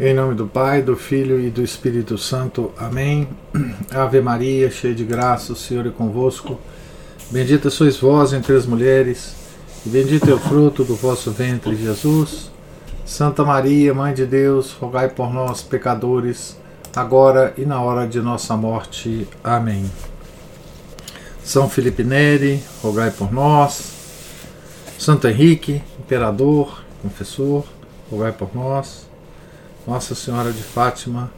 Em nome do Pai, do Filho e do Espírito Santo. Amém. Ave Maria, cheia de graça, o Senhor é convosco. Bendita sois vós entre as mulheres, e bendito é o fruto do vosso ventre, Jesus. Santa Maria, Mãe de Deus, rogai por nós, pecadores, agora e na hora de nossa morte. Amém. São Felipe Neri, rogai por nós. Santo Henrique, imperador, confessor, rogai por nós. Nossa Senhora de Fátima,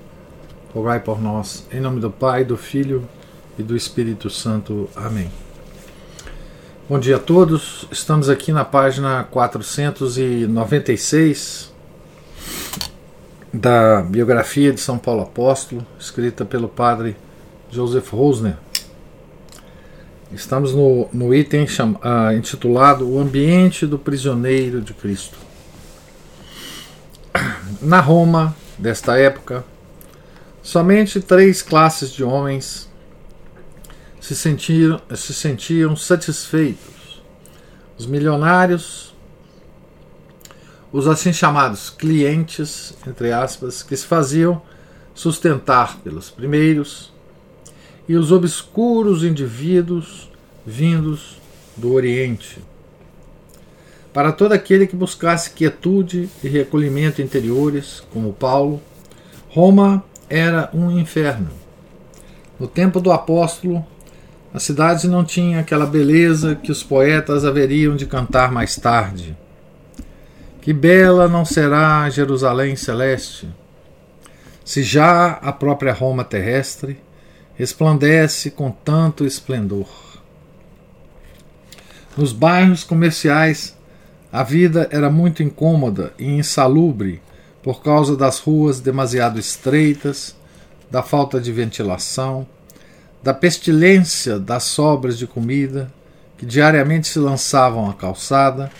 rogai por nós. Em nome do Pai, do Filho e do Espírito Santo. Amém. Bom dia a todos. Estamos aqui na página 496 da biografia de São Paulo Apóstolo, escrita pelo padre Joseph Rosner. Estamos no, no item uh, intitulado O Ambiente do Prisioneiro de Cristo. Na Roma desta época, somente três classes de homens se, sentiram, se sentiam satisfeitos: os milionários, os assim chamados clientes, entre aspas, que se faziam sustentar pelos primeiros, e os obscuros indivíduos vindos do Oriente para todo aquele que buscasse quietude e recolhimento interiores, como Paulo, Roma era um inferno. No tempo do apóstolo, a cidade não tinha aquela beleza que os poetas haveriam de cantar mais tarde. Que bela não será Jerusalém celeste, se já a própria Roma terrestre resplandece com tanto esplendor. Nos bairros comerciais a vida era muito incômoda e insalubre por causa das ruas demasiado estreitas, da falta de ventilação, da pestilência das sobras de comida que diariamente se lançavam à calçada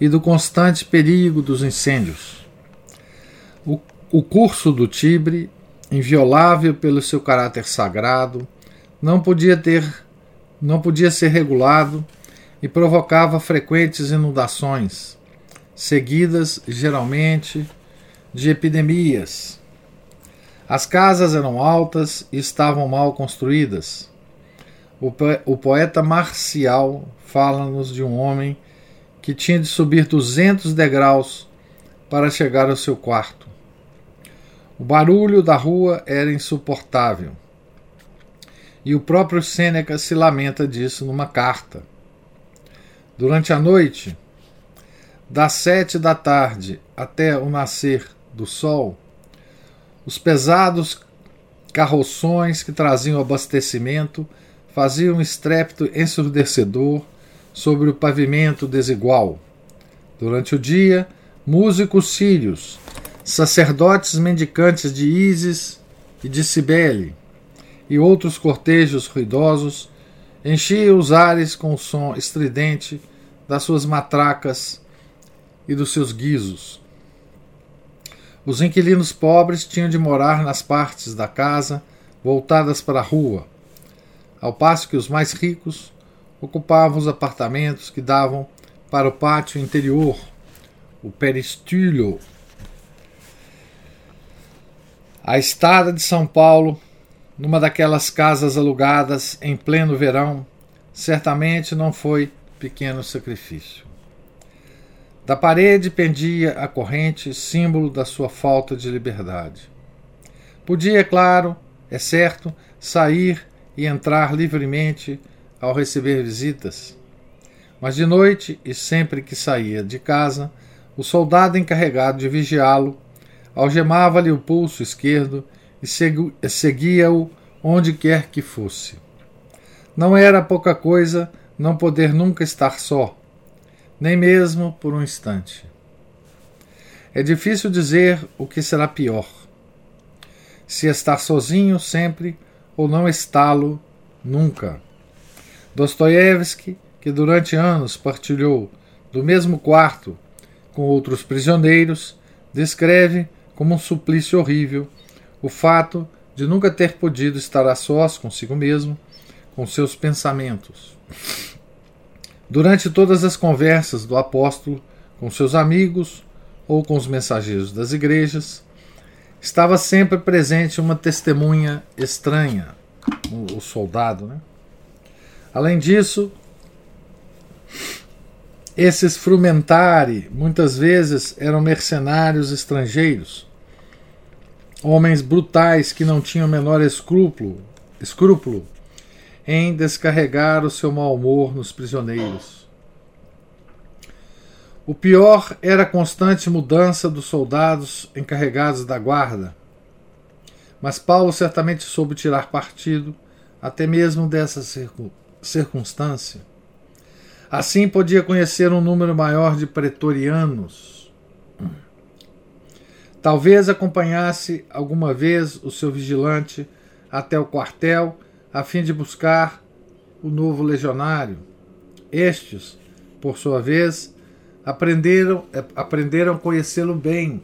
e do constante perigo dos incêndios. O, o curso do Tibre, inviolável pelo seu caráter sagrado, não podia ter não podia ser regulado e provocava frequentes inundações, seguidas geralmente de epidemias. As casas eram altas e estavam mal construídas. O, poeta Marcial fala-nos de um homem que tinha de subir 200 degraus para chegar ao seu quarto. O barulho da rua era insuportável. E o próprio Sêneca se lamenta disso numa carta. Durante a noite, das sete da tarde até o nascer do sol, os pesados carroções que traziam abastecimento faziam um estrépito ensurdecedor sobre o pavimento desigual. Durante o dia, músicos sírios, sacerdotes mendicantes de Ísis e de Cibele, e outros cortejos ruidosos Enchia os ares com o som estridente das suas matracas e dos seus guizos. Os inquilinos pobres tinham de morar nas partes da casa voltadas para a rua, ao passo que os mais ricos ocupavam os apartamentos que davam para o pátio interior, o peristilo. A estada de São Paulo numa daquelas casas alugadas em pleno verão, certamente não foi pequeno sacrifício. Da parede pendia a corrente, símbolo da sua falta de liberdade. Podia, é claro, é certo, sair e entrar livremente ao receber visitas. Mas de noite, e sempre que saía de casa, o soldado encarregado de vigiá-lo algemava-lhe o pulso esquerdo e seguia-o onde quer que fosse. Não era pouca coisa não poder nunca estar só, nem mesmo por um instante. É difícil dizer o que será pior: se estar sozinho sempre ou não está-lo nunca. Dostoiévski, que durante anos partilhou do mesmo quarto com outros prisioneiros, descreve como um suplício horrível o fato de nunca ter podido estar a sós consigo mesmo, com seus pensamentos. Durante todas as conversas do apóstolo com seus amigos ou com os mensageiros das igrejas, estava sempre presente uma testemunha estranha, o, soldado. Né? Além disso, esses frumentari muitas vezes eram mercenários estrangeiros, homens brutais que não tinham o menor escrúpulo, escrúpulo em descarregar o seu mau humor nos prisioneiros. O pior era a constante mudança dos soldados encarregados da guarda. Mas Paulo certamente soube tirar partido até mesmo dessa circunstância. Assim podia conhecer um número maior de pretorianos. Talvez acompanhasse alguma vez o seu vigilante até o quartel a fim de buscar o novo legionário. Estes, por sua vez, aprenderam, aprenderam a conhecê-lo bem.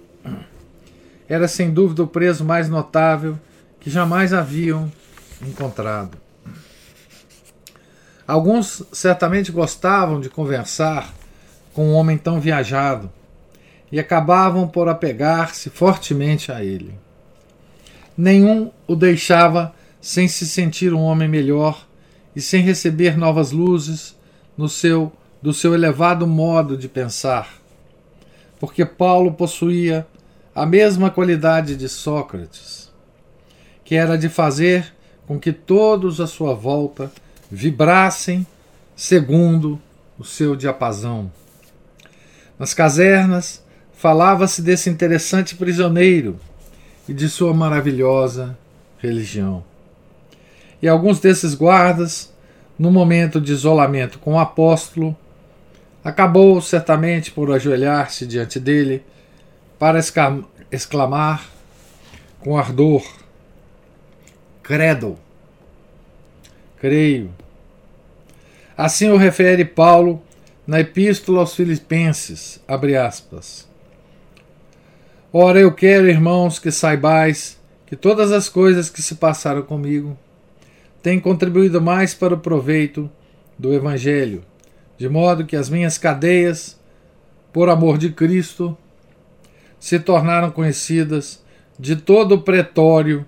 Era sem dúvida o preso mais notável que jamais haviam encontrado. Alguns certamente gostavam de conversar com um homem tão viajado e acabavam por apegar-se fortemente a ele. Nenhum o deixava sem se sentir um homem melhor e sem receber novas luzes no seu do seu elevado modo de pensar. Porque Paulo possuía a mesma qualidade de Sócrates, que era de fazer com que todos à sua volta vibrassem segundo o seu diapasão. Nas casernas falava-se desse interessante prisioneiro e de sua maravilhosa religião. E alguns desses guardas, no momento de isolamento com o apóstolo, acabou certamente por ajoelhar-se diante dele para exclamar com ardor: Credo, creio. Assim o refere Paulo na Epístola aos Filipenses, abre aspas. Ora, eu quero, irmãos, que saibais que todas as coisas que se passaram comigo tem contribuído mais para o proveito do Evangelho, de modo que as minhas cadeias, por amor de Cristo, se tornaram conhecidas de todo o pretório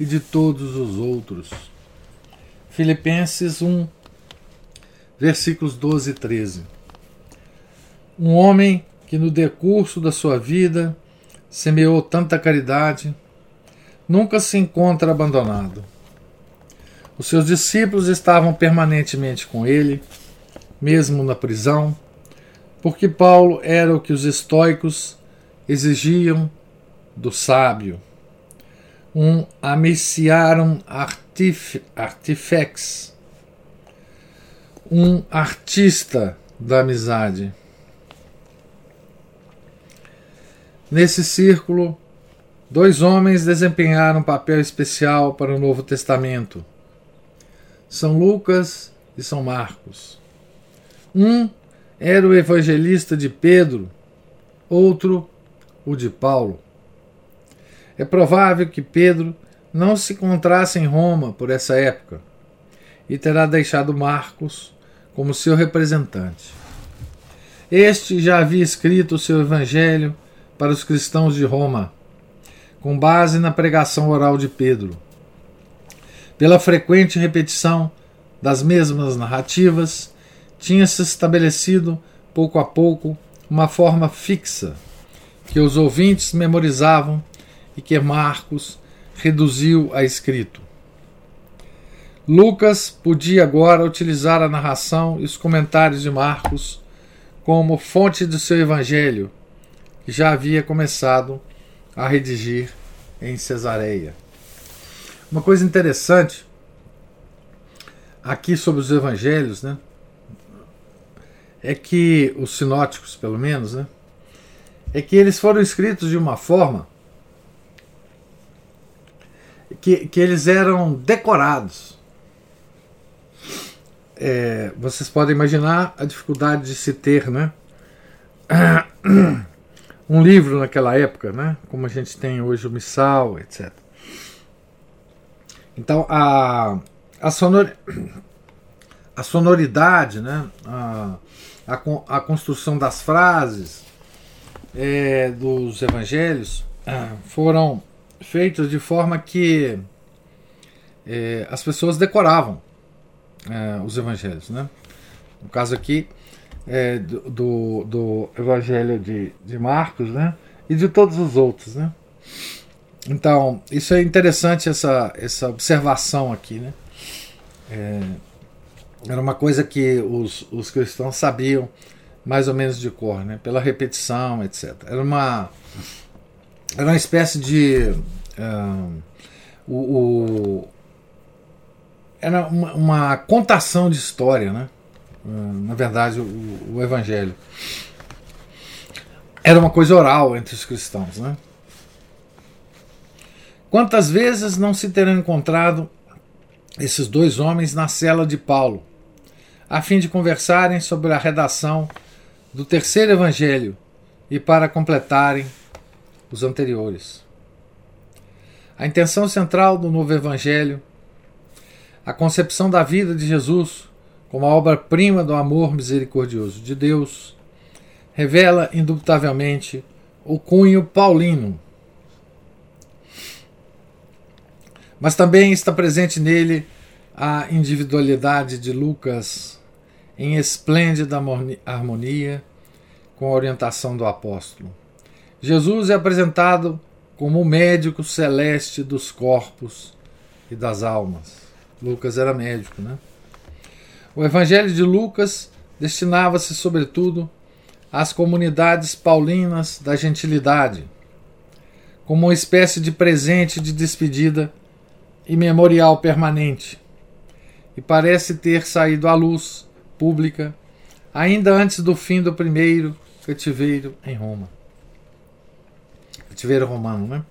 e de todos os outros. Filipenses 1, versículos 12 e 13. Um homem que no decurso da sua vida semeou tanta caridade, nunca se encontra abandonado. Os seus discípulos estavam permanentemente com ele, mesmo na prisão, porque Paulo era o que os estoicos exigiam do sábio, um amiciarum artif artifex, um artista da amizade. Nesse círculo, dois homens desempenharam um papel especial para o Novo Testamento são Lucas e São Marcos. Um era o evangelista de Pedro, outro o de Paulo. É provável que Pedro não se encontrasse em Roma por essa época e terá deixado Marcos como seu representante. Este já havia escrito o seu evangelho para os cristãos de Roma, com base na pregação oral de Pedro. Pela frequente repetição das mesmas narrativas, tinha-se estabelecido, pouco a pouco, uma forma fixa que os ouvintes memorizavam e que Marcos reduziu a escrito. Lucas podia agora utilizar a narração e os comentários de Marcos como fonte do seu evangelho, já havia começado a redigir em Cesareia. Uma coisa interessante aqui sobre os evangelhos, né? É que os sinóticos, pelo menos, né? É que eles foram escritos de uma forma que, que eles eram decorados. É, vocês podem imaginar a dificuldade de se ter, né? Um livro naquela época, né? Como a gente tem hoje o Missal, etc. Então a, a, sonor, a sonoridade, né? a, a, a construção das frases é, dos evangelhos foram feitos de forma que é, as pessoas decoravam é, os evangelhos. Né? No caso aqui é, do, do evangelho de, de Marcos né? e de todos os outros. Né? Então, isso é interessante, essa, essa observação aqui. Né? É, era uma coisa que os, os cristãos sabiam mais ou menos de cor, né? pela repetição, etc. Era uma, era uma espécie de. Uh, o, o, era uma, uma, contação de história, né? Na verdade, o, o Evangelho. Era uma coisa oral entre os cristãos, né? Quantas vezes não se terão encontrado esses dois homens na cela de Paulo, a fim de conversarem sobre a redação do terceiro evangelho e para completarem os anteriores. A intenção central do novo evangelho, a concepção da vida de Jesus como a obra-prima do amor misericordioso de Deus, revela indubitavelmente o cunho paulino Mas também está presente nele a individualidade de Lucas em esplêndida harmonia com a orientação do apóstolo. Jesus é apresentado como o médico celeste dos corpos e das almas. Lucas era médico, né? O Evangelho de Lucas destinava-se, sobretudo, às comunidades paulinas da gentilidade, como uma espécie de presente de despedida e memorial permanente, e parece ter saído à luz pública ainda antes do fim do primeiro cativeiro em Roma. Cativeiro romano, né?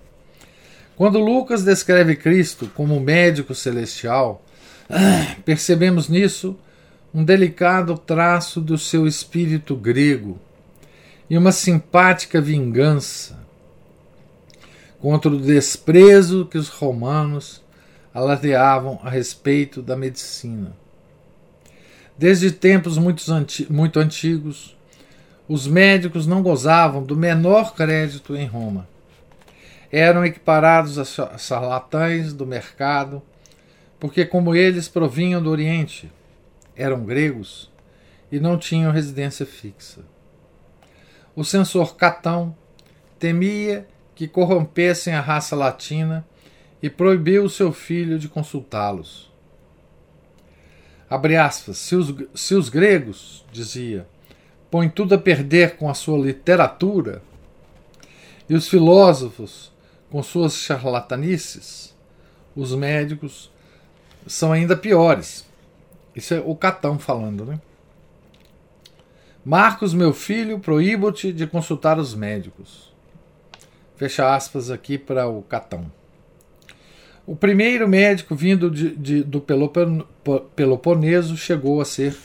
Quando Lucas descreve Cristo como médico celestial, percebemos nisso um delicado traço do seu espírito grego e uma simpática vingança contra o desprezo que os romanos alardeavam a respeito da medicina. Desde tempos muito, muito antigos, os médicos não gozavam do menor crédito em Roma. Eram equiparados a charlatães do mercado, porque, como eles provinham do Oriente, eram gregos e não tinham residência fixa. O censor Catão temia que corrompessem a raça latina e proibiu seu filho de consultá-los. Se os, se os gregos, dizia, põem tudo a perder com a sua literatura, e os filósofos com suas charlatanices, os médicos são ainda piores. Isso é o Catão falando, né? Marcos, meu filho, proíbo-te de consultar os médicos. Fecha aspas aqui para o Catão. O primeiro médico vindo de, de, do Peloponeso chegou a ser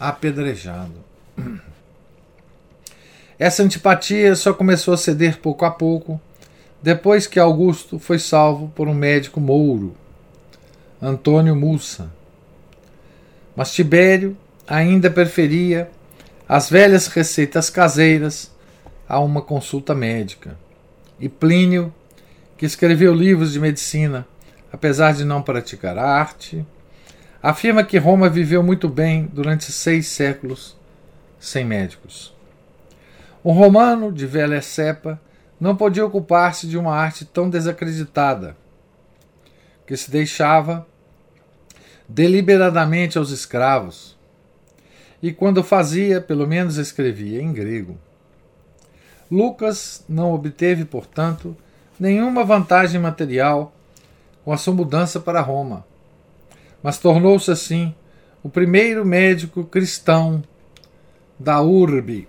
apedrejado. Essa antipatia só começou a ceder pouco a pouco, depois que Augusto foi salvo por um médico mouro, Antônio Mussa. Mas Tibério ainda preferia as velhas receitas caseiras a uma consulta médica. E Plínio que escreveu livros de medicina, apesar de não praticar a arte, afirma que Roma viveu muito bem durante seis séculos sem médicos. Um romano de velha cepa não podia ocupar-se de uma arte tão desacreditada, que se deixava deliberadamente aos escravos, e quando fazia, pelo menos escrevia em grego. Lucas não obteve, portanto, nenhuma vantagem material com a sua mudança para Roma, mas tornou-se assim o primeiro médico cristão da urbe.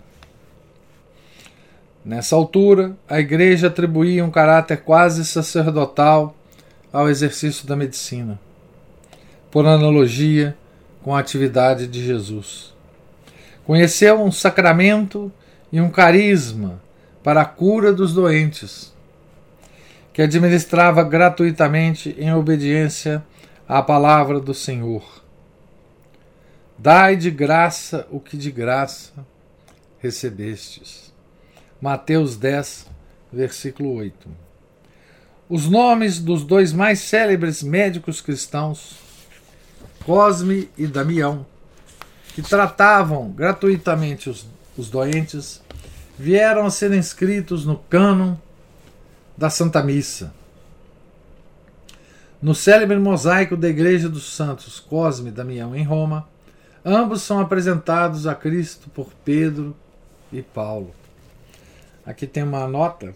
Nessa altura, a igreja atribuía um caráter quase sacerdotal ao exercício da medicina, por analogia com a atividade de Jesus. Conheceu um sacramento e um carisma para a cura dos doentes que administrava gratuitamente em obediência à palavra do Senhor. Dai de graça o que de graça recebestes. Mateus 10, versículo 8. os nomes dos dois mais célebres médicos cristãos, Cosme e Damião, que tratavam gratuitamente os, os doentes, vieram a ser inscritos no cânon da Santa Missa. No célebre mosaico da Igreja dos Santos Cosme e Damião em Roma, ambos são apresentados a Cristo por Pedro e Paulo. Aqui tem uma nota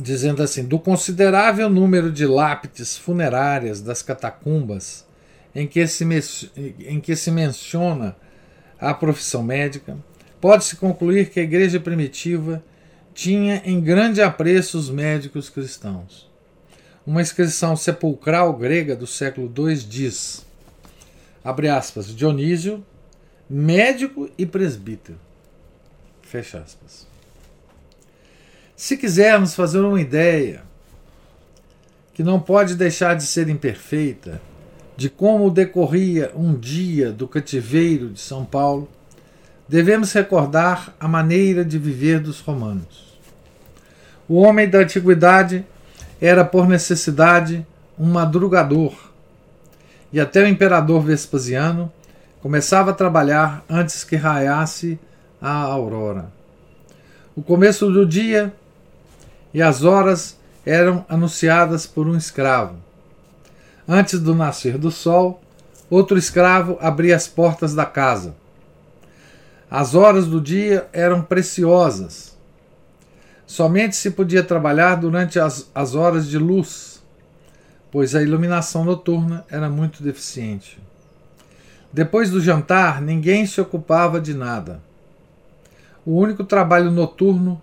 dizendo assim: do considerável número de lápides funerárias das catacumbas em que se, em que se menciona a profissão médica, pode-se concluir que a igreja primitiva tinha em grande apreço os médicos cristãos. Uma inscrição sepulcral grega do século II diz: abre aspas, Dionísio, médico e presbítero. Fecha aspas. Se quisermos fazer uma ideia que não pode deixar de ser imperfeita de como decorria um dia do cativeiro de São Paulo, devemos recordar a maneira de viver dos romanos. O homem da antiguidade era por necessidade um madrugador, e até o imperador Vespasiano começava a trabalhar antes que raiasse a aurora. O começo do dia e as horas eram anunciadas por um escravo. Antes do nascer do sol, outro escravo abria as portas da casa. As horas do dia eram preciosas. Somente se podia trabalhar durante as, as horas de luz, pois a iluminação noturna era muito deficiente. Depois do jantar, ninguém se ocupava de nada. O único trabalho noturno,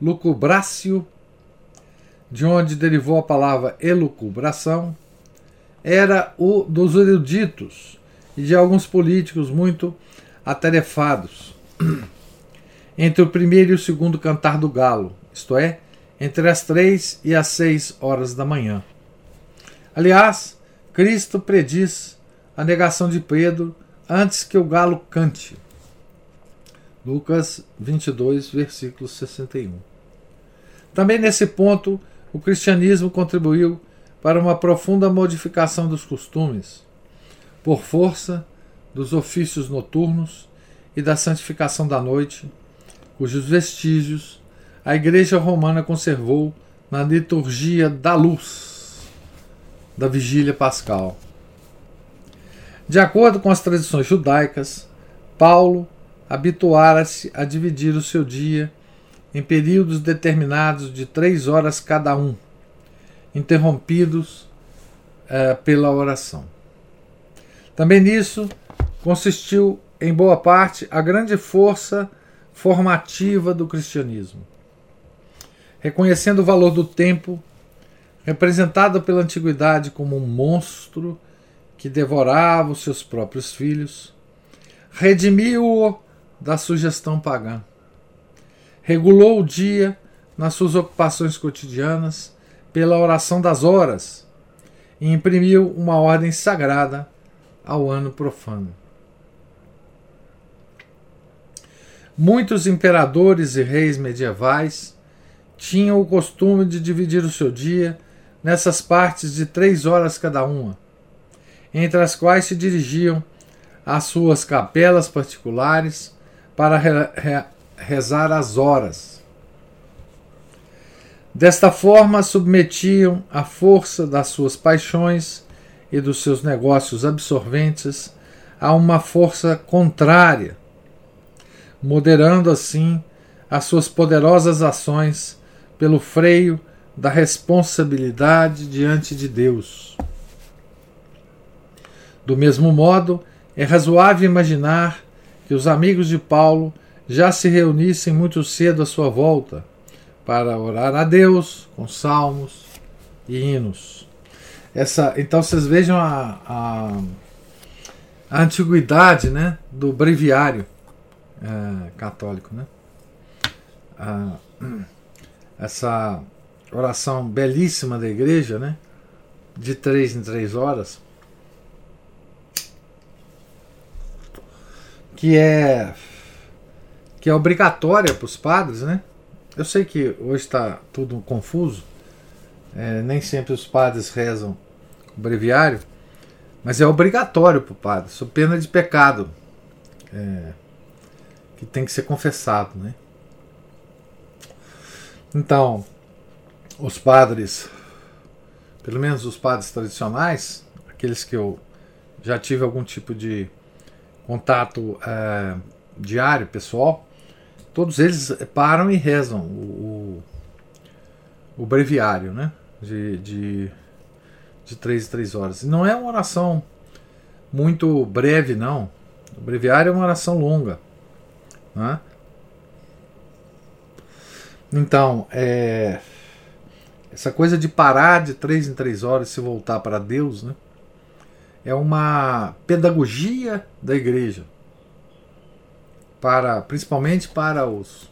lucubrácio, de onde derivou a palavra elucubração, era o dos eruditos e de alguns políticos muito atarefados entre o primeiro e o segundo cantar do galo, isto é, entre as três e as seis horas da manhã. Aliás, Cristo prediz a negação de Pedro antes que o galo cante. Lucas 22, versículo 61. Também nesse ponto, o cristianismo contribuiu para uma profunda modificação dos costumes, por força dos ofícios noturnos e da santificação da noite, cujos vestígios a Igreja Romana conservou na liturgia da luz da vigília pascal. De acordo com as tradições judaicas, Paulo habituara-se a dividir o seu dia em períodos determinados de três horas cada um interrompidos uh, pela oração. Também nisso consistiu, em boa parte, a grande força formativa do cristianismo. Reconhecendo o valor do tempo, representado pela antiguidade como um monstro que devorava os seus próprios filhos, redimiu-o da sugestão pagã. Regulou o dia nas suas ocupações cotidianas pela oração das horas e imprimiu uma ordem sagrada ao ano profano. Muitos imperadores e reis medievais tinham o costume de dividir o seu dia nessas partes de três horas cada uma, entre as quais se dirigiam às suas capelas particulares para re rezar as horas Desta forma, submetiam a força das suas paixões e dos seus negócios absorventes a uma força contrária, moderando assim as suas poderosas ações pelo freio da responsabilidade diante de Deus. Do mesmo modo, é razoável imaginar que os amigos de Paulo já se reunissem muito cedo à sua volta para orar a Deus com salmos e hinos. Essa, então vocês vejam a, a, a antiguidade né, do breviário é, católico. Né? A, essa oração belíssima da igreja, né, de três em três horas, que é que é obrigatória para os padres, né? Eu sei que hoje está tudo confuso, é, nem sempre os padres rezam o breviário, mas é obrigatório para o padre, sob pena de pecado, é, que tem que ser confessado. Né? Então, os padres, pelo menos os padres tradicionais, aqueles que eu já tive algum tipo de contato é, diário, pessoal, todos eles param e rezam o, o, o breviário, né? De, de, de três em três horas. Não é uma oração muito breve, não. O breviário é uma oração longa. Né? Então, é, essa coisa de parar de três em três horas e se voltar para Deus, né? É uma pedagogia da igreja para principalmente para os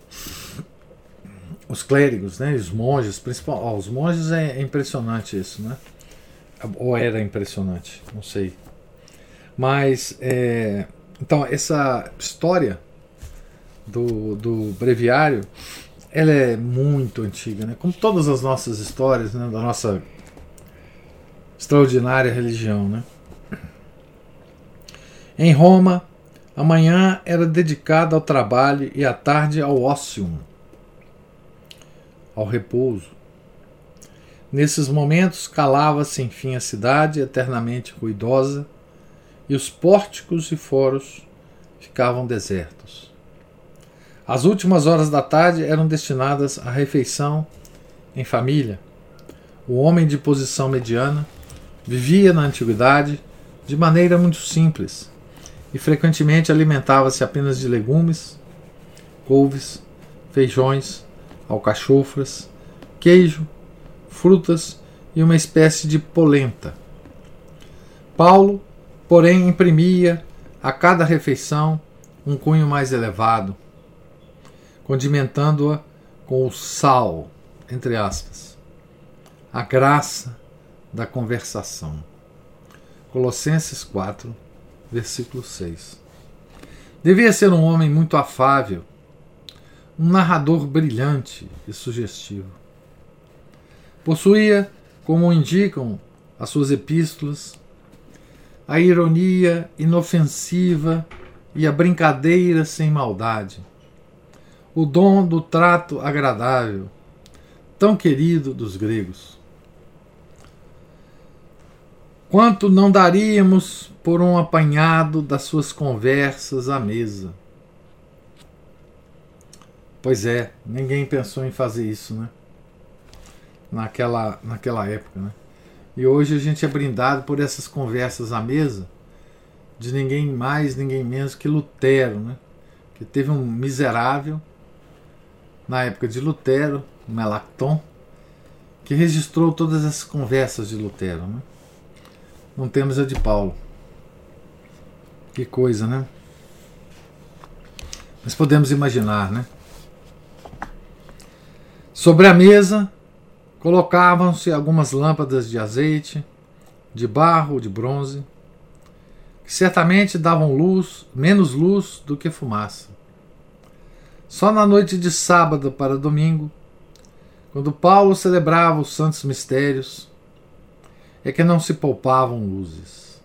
os clérigos, né, os monges, principal, ó, os monges é, é, impressionante isso, né? Ou era impressionante, não sei. Mas é, então essa história do, do breviário, ela é muito antiga, né? Como todas as nossas histórias, né, da nossa extraordinária religião, né? Em Roma, a manhã era dedicada ao trabalho e a tarde ao ócio, ao repouso. Nesses momentos calava-se enfim a cidade eternamente ruidosa e os pórticos e foros ficavam desertos. As últimas horas da tarde eram destinadas à refeição em família. O homem de posição mediana vivia na antiguidade de maneira muito simples e frequentemente alimentava-se apenas de legumes, couves, feijões, alcachofras, queijo, frutas e uma espécie de polenta. Paulo, porém, imprimia a cada refeição um cunho mais elevado, condimentando-a com o sal, entre aspas, a graça da conversação. Colossenses 4, versículo 6. Devia ser um homem muito afável, um narrador brilhante e sugestivo. Possuía, como indicam as suas epístolas, a ironia inofensiva e a brincadeira sem maldade, o dom do trato agradável, tão querido dos gregos. Quanto não daríamos por um apanhado das suas conversas à mesa? Pois é, ninguém pensou em fazer isso, né? Naquela, naquela época, né? E hoje a gente é brindado por essas conversas à mesa de ninguém mais, ninguém menos que Lutero, né? Que teve um miserável na época de Lutero, Melacton, que registrou todas essas conversas de Lutero, né? Não temos a de Paulo. Que coisa, né? Mas podemos imaginar, né? Sobre a mesa colocavam-se algumas lâmpadas de azeite, de barro ou de bronze, que certamente davam luz, menos luz do que fumaça. Só na noite de sábado para domingo, quando Paulo celebrava os santos mistérios, é que não se poupavam luzes.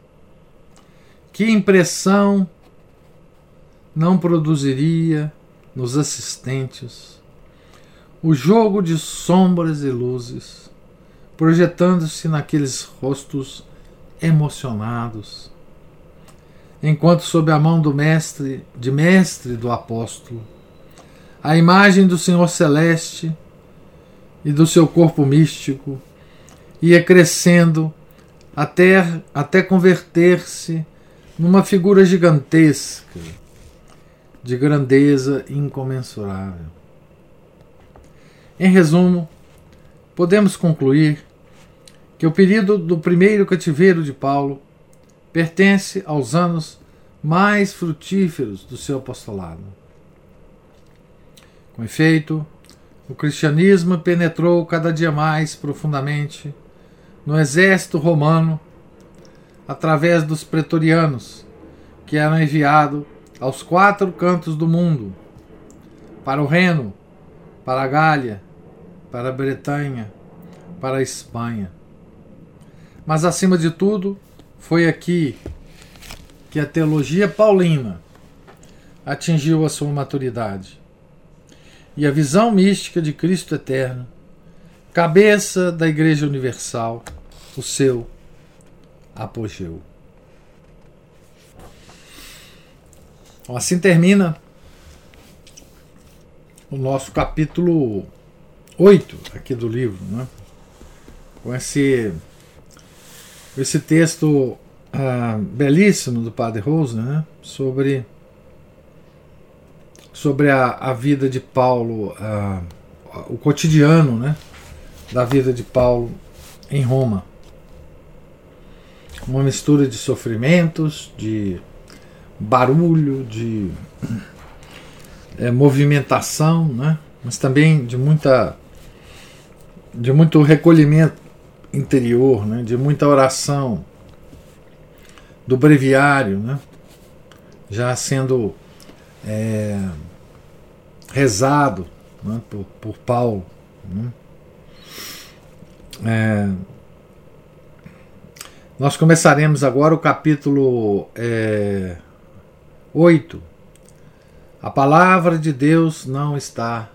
Que impressão não produziria nos assistentes o jogo de sombras e luzes, projetando-se naqueles rostos emocionados, enquanto sob a mão do mestre, de mestre do apóstolo, a imagem do Senhor celeste e do seu corpo místico ia crescendo até, até converter-se numa figura gigantesca, de grandeza incomensurável. Em resumo, podemos concluir que o período do primeiro cativeiro de Paulo pertence aos anos mais frutíferos do seu apostolado. Com efeito, o cristianismo penetrou cada dia mais profundamente no exército romano através dos pretorianos, que eram enviados aos quatro cantos do mundo para o Reno, para a Gália, para a Bretanha, para a Espanha. Mas acima de tudo, foi aqui que a teologia paulina atingiu a sua maturidade. E a visão mística de Cristo eterno, cabeça da Igreja Universal, o seu apogeu. Assim termina o nosso capítulo 8 aqui do livro, né? com esse, esse texto ah, belíssimo do Padre Rose né? sobre, sobre a, a vida de Paulo, ah, o cotidiano né? Da vida de Paulo em Roma. Uma mistura de sofrimentos, de barulho, de é, movimentação, né? mas também de muita de muito recolhimento interior, né? de muita oração, do breviário, né? já sendo é, rezado né? por, por Paulo. Né? É, nós começaremos agora o capítulo é, 8 a palavra de Deus não está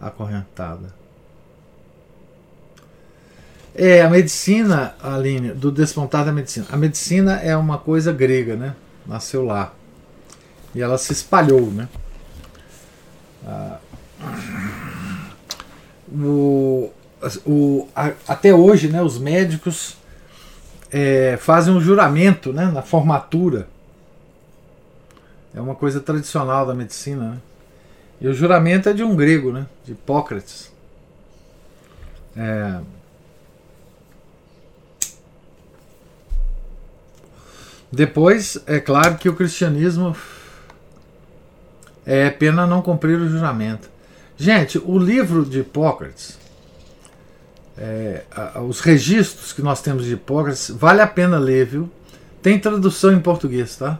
acorrentada. É, a medicina, Aline, do despontar da medicina. A medicina é uma coisa grega, né? Nasceu lá. E ela se espalhou, né? Ah, o, o, a, até hoje, né, os médicos é, fazem um juramento né, na formatura é uma coisa tradicional da medicina. Né? E o juramento é de um grego, né? de Hipócrates. É... Depois, é claro que o cristianismo é pena não cumprir o juramento. Gente, o livro de Hipócrates, é, os registros que nós temos de Hipócrates, vale a pena ler, viu? Tem tradução em português, tá?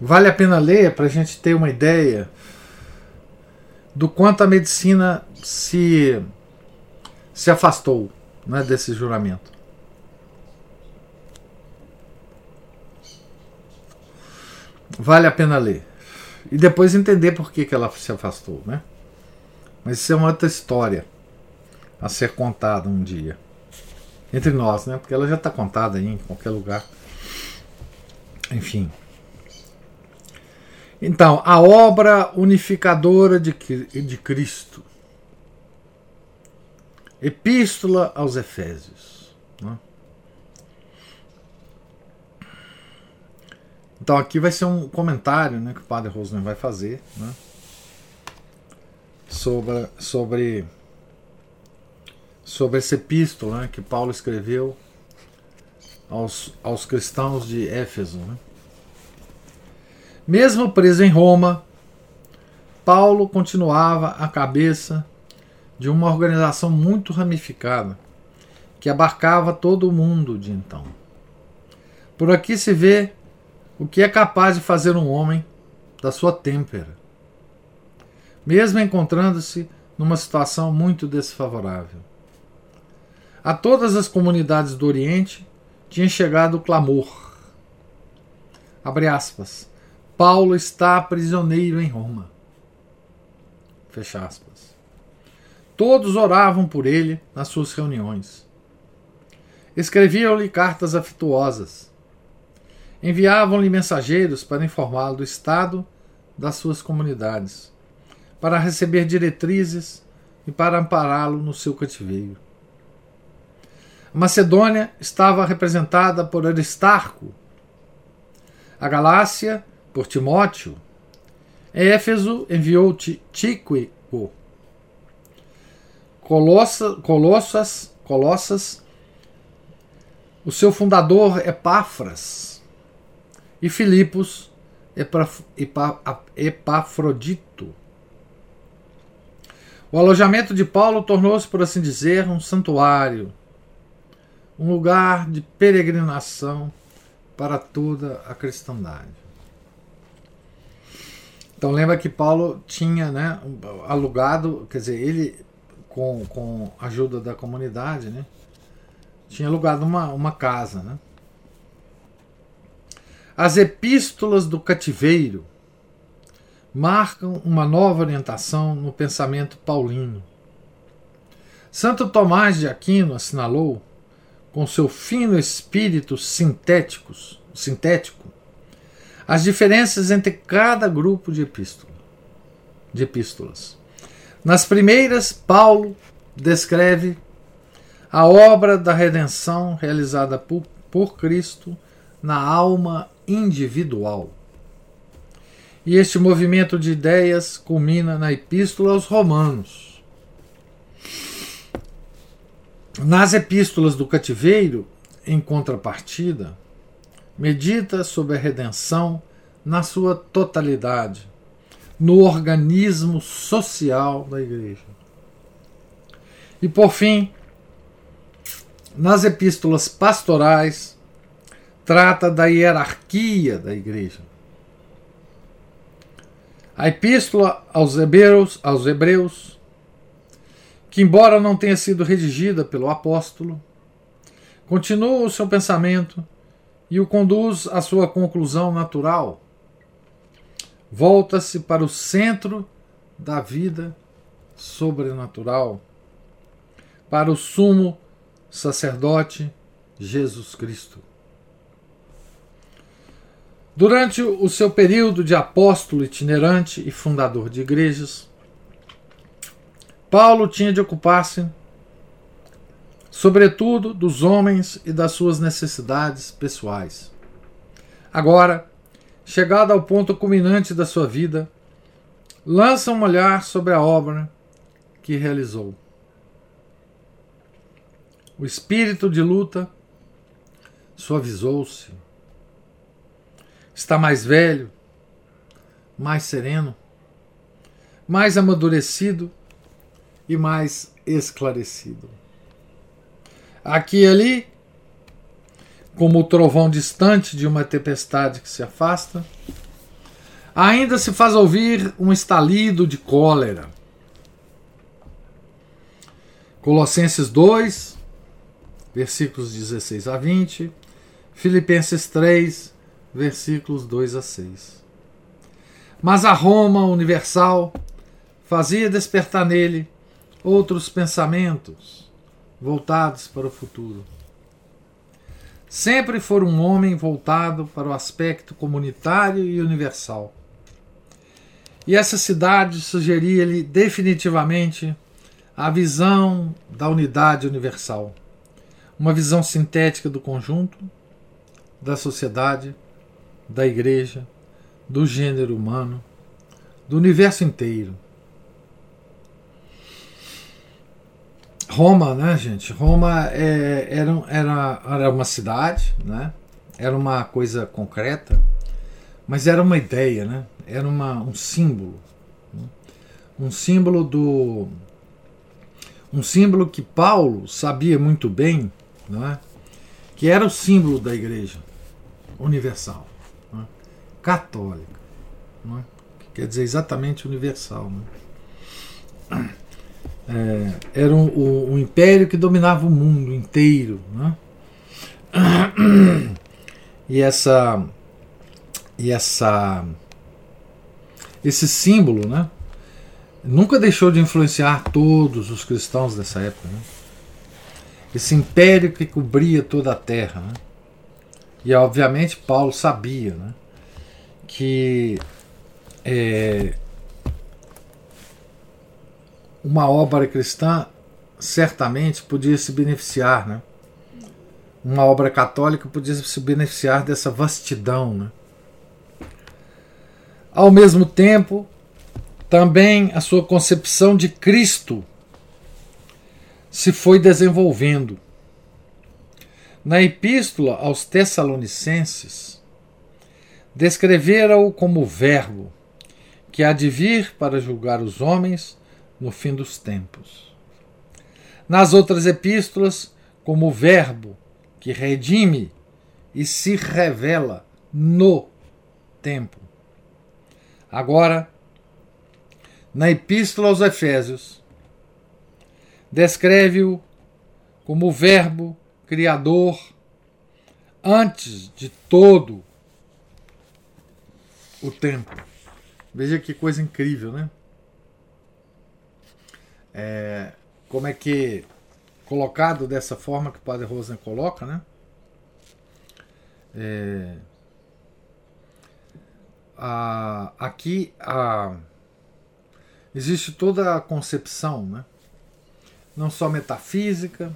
Vale a pena ler para a gente ter uma ideia do quanto a medicina se, se afastou né, desse juramento. Vale a pena ler. E depois entender por que, que ela se afastou. Né? Mas isso é uma outra história a ser contada um dia. Entre nós, né? Porque ela já está contada aí em qualquer lugar. Enfim. Então, a obra unificadora de, de Cristo. Epístola aos Efésios. Né? Então, aqui vai ser um comentário né, que o padre Rosner vai fazer né, sobre, sobre, sobre essa epístola né, que Paulo escreveu aos, aos cristãos de Éfeso. Né? Mesmo preso em Roma, Paulo continuava à cabeça de uma organização muito ramificada que abarcava todo o mundo de então. Por aqui se vê o que é capaz de fazer um homem da sua têmpera, mesmo encontrando-se numa situação muito desfavorável. A todas as comunidades do Oriente tinha chegado o clamor. Abre aspas. Paulo está prisioneiro em Roma. Fecha aspas. Todos oravam por ele nas suas reuniões. Escreviam-lhe cartas afetuosas. Enviavam-lhe mensageiros para informá-lo do estado das suas comunidades, para receber diretrizes e para ampará-lo no seu cativeiro. A Macedônia estava representada por Aristarco. A Galácia por Timóteo, Éfeso enviou Tíquico, Colossa, Colossas, Colossas, o seu fundador Epáfras, e Filipos Epafrodito. O alojamento de Paulo tornou-se, por assim dizer, um santuário, um lugar de peregrinação para toda a cristandade. Então lembra que Paulo tinha né, alugado, quer dizer, ele com, com a ajuda da comunidade, né, tinha alugado uma, uma casa. Né? As epístolas do cativeiro marcam uma nova orientação no pensamento paulino. Santo Tomás de Aquino assinalou, com seu fino espírito sintéticos, sintético, as diferenças entre cada grupo de, epístola, de epístolas. Nas primeiras, Paulo descreve a obra da redenção realizada por, por Cristo na alma individual. E este movimento de ideias culmina na Epístola aos Romanos. Nas Epístolas do Cativeiro, em contrapartida, medita sobre a redenção na sua totalidade, no organismo social da Igreja. E por fim, nas epístolas pastorais, trata da hierarquia da Igreja a epístola aos hebreus, aos hebreus, que embora não tenha sido redigida pelo apóstolo, continua o seu pensamento e o conduz à sua conclusão natural. Volta-se para o centro da vida sobrenatural, para o sumo sacerdote Jesus Cristo. Durante o seu período de apóstolo itinerante e fundador de igrejas, Paulo tinha de ocupar-se, sobretudo, dos homens e das suas necessidades pessoais. Agora, chegado ao ponto culminante da sua vida, lança um olhar sobre a obra que realizou. O espírito de luta suavizou-se está mais velho, mais sereno, mais amadurecido e mais esclarecido. Aqui e ali, como o trovão distante de uma tempestade que se afasta, ainda se faz ouvir um estalido de cólera. Colossenses 2, versículos 16 a 20, Filipenses 3, versículos 2 a 6. Mas a Roma universal fazia despertar nele outros pensamentos voltados para o futuro. Sempre foi um homem voltado para o aspecto comunitário e universal. E essa cidade sugeria-lhe definitivamente a visão da unidade universal, uma visão sintética do conjunto, da sociedade da igreja, do gênero humano, do universo inteiro. Roma, né, gente? Roma é, era, era, era uma cidade, né? Era uma coisa concreta, mas era uma ideia, né? Era uma, um símbolo, né? um símbolo do, um símbolo que Paulo sabia muito bem, não é? Que era o símbolo da igreja universal católica, é? que quer dizer exatamente universal. Né? É, era um, um, um, império que dominava o mundo inteiro. Né? E essa e essa esse símbolo, né, nunca deixou de influenciar todos os cristãos dessa época. Né? Esse império que cobria toda a terra. Né? E obviamente Paulo sabia, né? Que é, uma obra cristã certamente podia se beneficiar, né? Uma obra católica podia se beneficiar dessa vastidão, né? Ao mesmo tempo, também a sua concepção de Cristo se foi desenvolvendo. Na epístola aos Tessalonicenses, descrevera-o como Verbo, que há de vir para julgar os homens no fim dos tempos. Nas outras epístolas, como Verbo, que redime e se revela no tempo. Agora, na Epístola aos Efésios, descreve-o como Verbo Criador antes de todo o tempo. Veja que coisa incrível, né? É, como é que, colocado dessa forma que o Padre Rosen coloca, né? É, a, aqui a, existe toda a concepção, né? não só metafísica,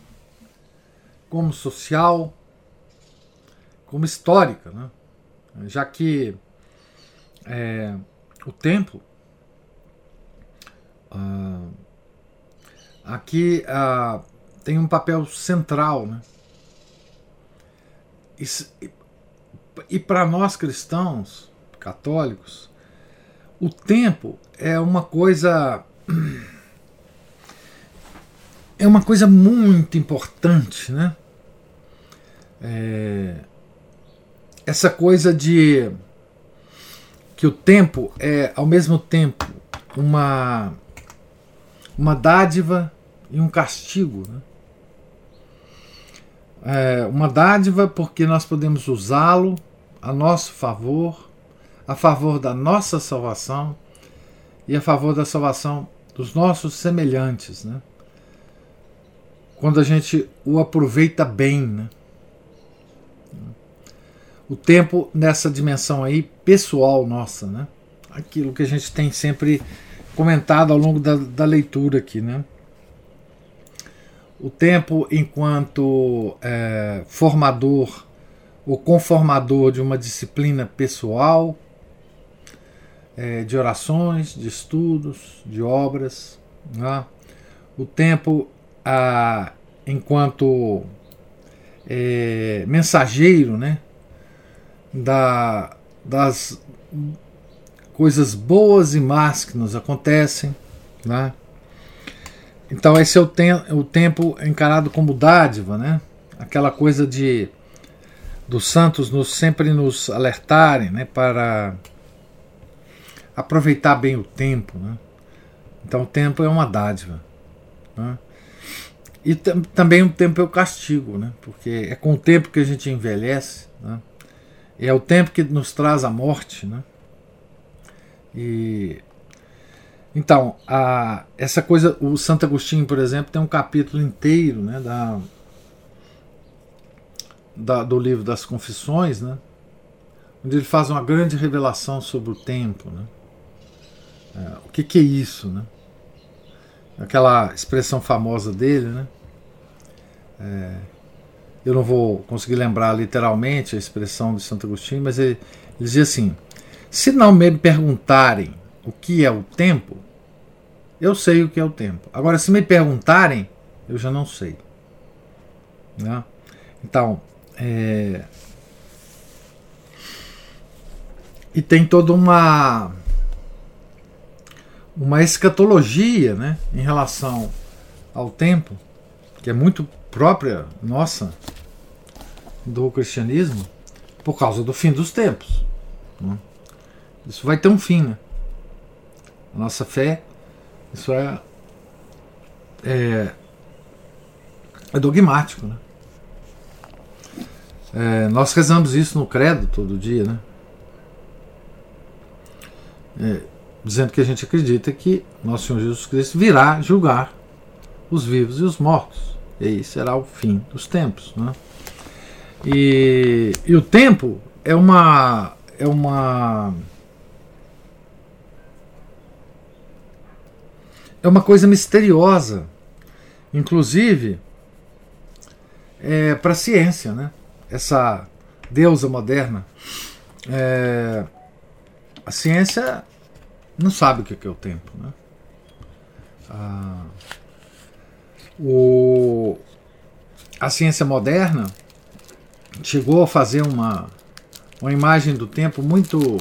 como social, como histórica, né? já que é, o tempo ah, aqui ah, tem um papel central, né? E, e para nós cristãos católicos, o tempo é uma coisa é uma coisa muito importante, né? É, essa coisa de que o tempo é ao mesmo tempo uma uma dádiva e um castigo, né? É uma dádiva porque nós podemos usá-lo a nosso favor, a favor da nossa salvação e a favor da salvação dos nossos semelhantes, né? Quando a gente o aproveita bem, né? O tempo nessa dimensão aí pessoal nossa, né? Aquilo que a gente tem sempre comentado ao longo da, da leitura aqui, né? O tempo enquanto é, formador ou conformador de uma disciplina pessoal, é, de orações, de estudos, de obras. Né? O tempo a, enquanto é, mensageiro né? Da, das coisas boas e más que nos acontecem. Né? Então esse é o, tem, o tempo encarado como dádiva, né? aquela coisa de dos santos nos, sempre nos alertarem né? para aproveitar bem o tempo. Né? Então o tempo é uma dádiva. Né? E também o tempo é o castigo, né? porque é com o tempo que a gente envelhece, né? É o tempo que nos traz a morte. Né? E então, a, essa coisa, o Santo Agostinho, por exemplo, tem um capítulo inteiro né, da, da, do livro das Confissões, né, onde ele faz uma grande revelação sobre o tempo. Né. É, o que, que é isso? Né? Aquela expressão famosa dele, né? É, eu não vou conseguir lembrar literalmente a expressão de Santo Agostinho, mas ele, ele dizia assim: se não me perguntarem o que é o tempo, eu sei o que é o tempo. Agora, se me perguntarem, eu já não sei. Né? Então, é... e tem toda uma uma escatologia né, em relação ao tempo, que é muito própria nossa do cristianismo, por causa do fim dos tempos. Né? Isso vai ter um fim. Né? A nossa fé, isso é, é, é dogmático. Né? É, nós rezamos isso no credo todo dia, né? É, dizendo que a gente acredita que nosso Senhor Jesus Cristo virá julgar os vivos e os mortos. E será o fim dos tempos. Né? E, e o tempo é uma. É uma é uma coisa misteriosa, inclusive é, para a ciência, né? Essa deusa moderna. É, a ciência não sabe o que é o tempo. Né? Ah, o, a ciência moderna chegou a fazer uma, uma imagem do tempo muito,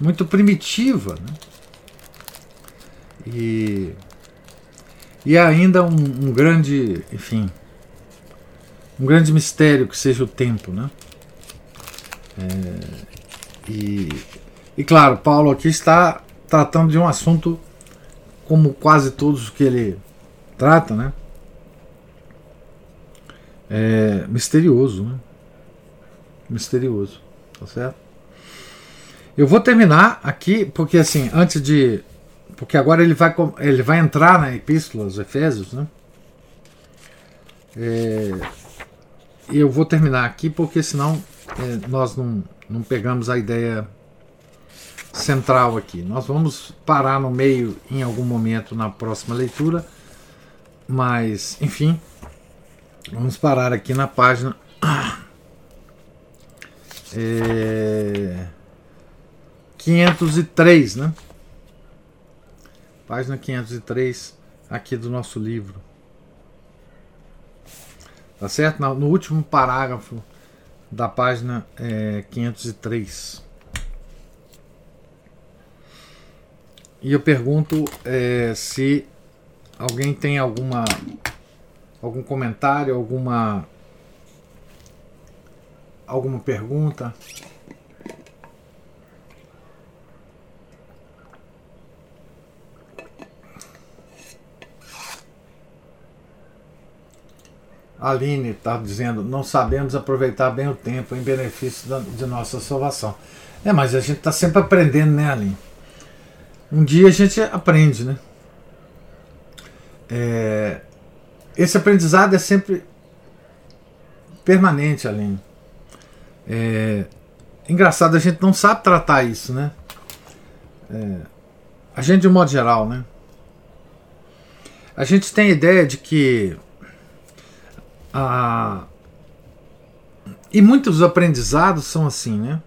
muito primitiva. Né? E, e ainda um, um grande, enfim, um grande mistério que seja o tempo. Né? É, e E claro, Paulo aqui está tratando de um assunto como quase todos que ele trata, né? É misterioso, né? Misterioso, tá certo? Eu vou terminar aqui, porque assim, antes de. Porque agora ele vai, ele vai entrar na Epístola aos Efésios, né? É, eu vou terminar aqui, porque senão é, nós não, não pegamos a ideia central aqui. Nós vamos parar no meio em algum momento na próxima leitura, mas enfim, vamos parar aqui na página é, 503, né? Página 503 aqui do nosso livro. Tá certo? No último parágrafo da página é, 503. E eu pergunto é, se alguém tem alguma algum comentário, alguma alguma pergunta. Aline está dizendo: não sabemos aproveitar bem o tempo em benefício da, de nossa salvação. É, mas a gente está sempre aprendendo, né, Aline? um dia a gente aprende, né? É, esse aprendizado é sempre permanente, Aline. É, engraçado, a gente não sabe tratar isso, né? É, a gente, de um modo geral, né? A gente tem a ideia de que. A, e muitos aprendizados são assim, né?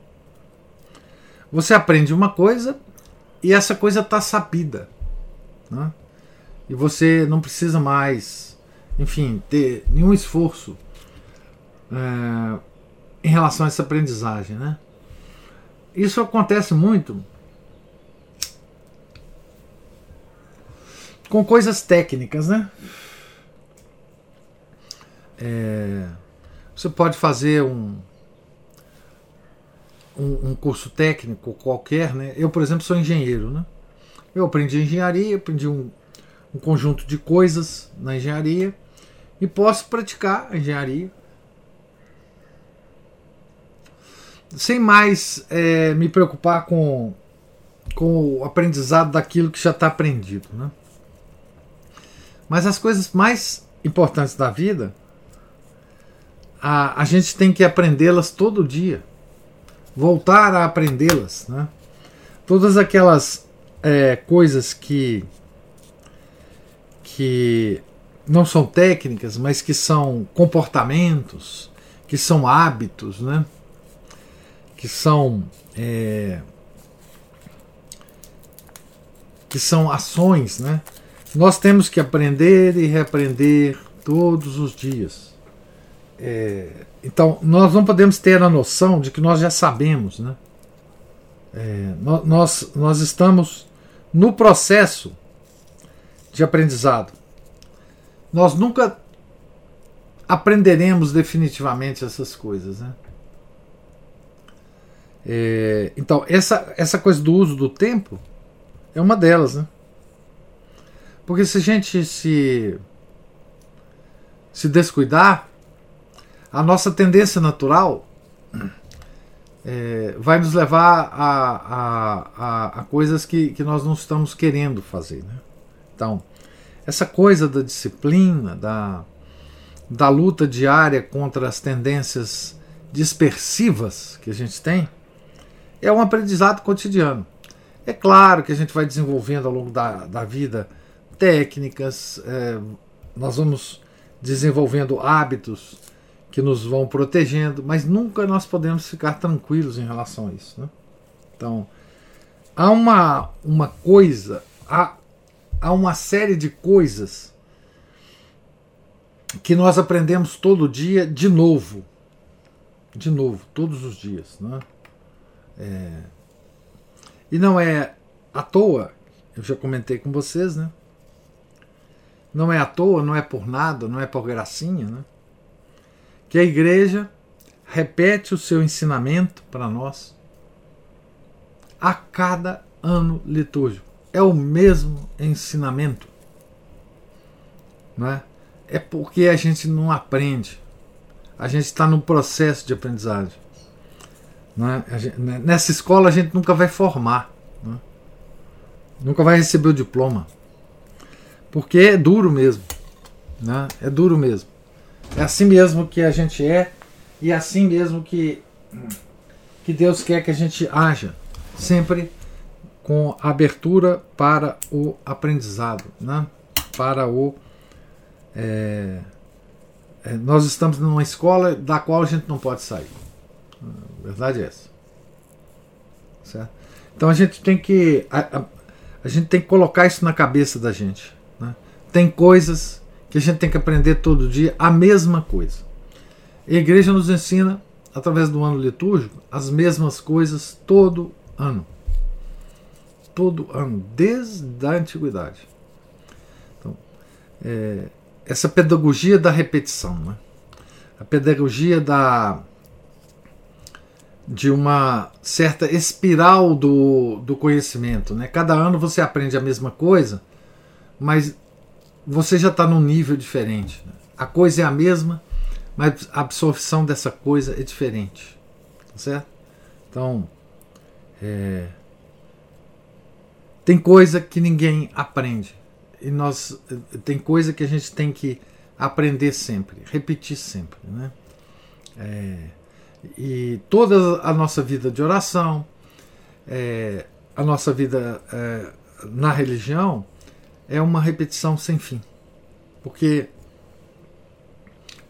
Você aprende uma coisa e essa coisa está sabida. Né? E você não precisa mais, enfim, ter nenhum esforço é, em relação a essa aprendizagem. Né? Isso acontece muito com coisas técnicas, né? É, você pode fazer um, um, um, curso técnico qualquer, né? Eu, por exemplo, sou engenheiro, né? Eu aprendi engenharia, aprendi um, um conjunto de coisas na engenharia e posso praticar a engenharia sem mais é, me preocupar com, com o aprendizado daquilo que já está aprendido, né? Mas as coisas mais importantes da vida, a, a gente tem que aprendê-las todo dia voltar a aprendê-las. Né? Todas aquelas é, coisas que, que não são técnicas, mas que são comportamentos, que são hábitos, né? que são. É, que são ações, né? Nós temos que aprender e reaprender todos os dias. É, então, nós não podemos ter a noção de que nós já sabemos. Né? É, nós, nós estamos no processo de aprendizado. Nós nunca aprenderemos definitivamente essas coisas. Né? É, então, essa, essa coisa do uso do tempo é uma delas. Né? Porque se a gente se, se descuidar, a nossa tendência natural é, vai nos levar a, a, a, a, coisas que, que nós não estamos querendo fazer. Né? Então, essa coisa da disciplina, da, da luta diária contra as tendências dispersivas que a gente tem, é um aprendizado cotidiano. É claro que a gente vai desenvolvendo ao longo da, da vida técnicas, é, nós vamos desenvolvendo hábitos que nos vão protegendo, mas nunca nós podemos ficar tranquilos em relação a isso. Né? Então, há uma, uma coisa, há, há uma série de coisas que nós aprendemos todo dia de novo. De novo, todos os dias. Né? É, e não é à toa, eu já comentei com vocês, né? Não é à toa, não é por nada, não é por gracinha, né? que a igreja repete o seu ensinamento para nós a cada ano litúrgico. É o mesmo ensinamento. Não é? porque a gente não aprende. A gente está no processo de aprendizagem. É? Gente, né, nessa escola a gente nunca vai formar. É? Nunca vai receber o diploma. Porque é duro mesmo. Né? É duro mesmo. É assim mesmo que a gente é e é assim mesmo que, que Deus quer que a gente haja. Sempre com abertura para o aprendizado, né? para o. É, é, nós estamos numa escola da qual a gente não pode sair. A verdade é essa. Certo? Então a gente tem que. A, a, a gente tem que colocar isso na cabeça da gente. Né? Tem coisas que a gente tem que aprender todo dia a mesma coisa. A igreja nos ensina, através do ano litúrgico, as mesmas coisas todo ano. Todo ano, desde a antiguidade. Então, é, essa pedagogia da repetição, né? a pedagogia da, de uma certa espiral do, do conhecimento. Né? Cada ano você aprende a mesma coisa, mas você já está num nível diferente. Né? A coisa é a mesma, mas a absorção dessa coisa é diferente. Tá certo? Então, é, tem coisa que ninguém aprende. E nós tem coisa que a gente tem que aprender sempre, repetir sempre. Né? É, e toda a nossa vida de oração, é, a nossa vida é, na religião, é uma repetição sem fim. Porque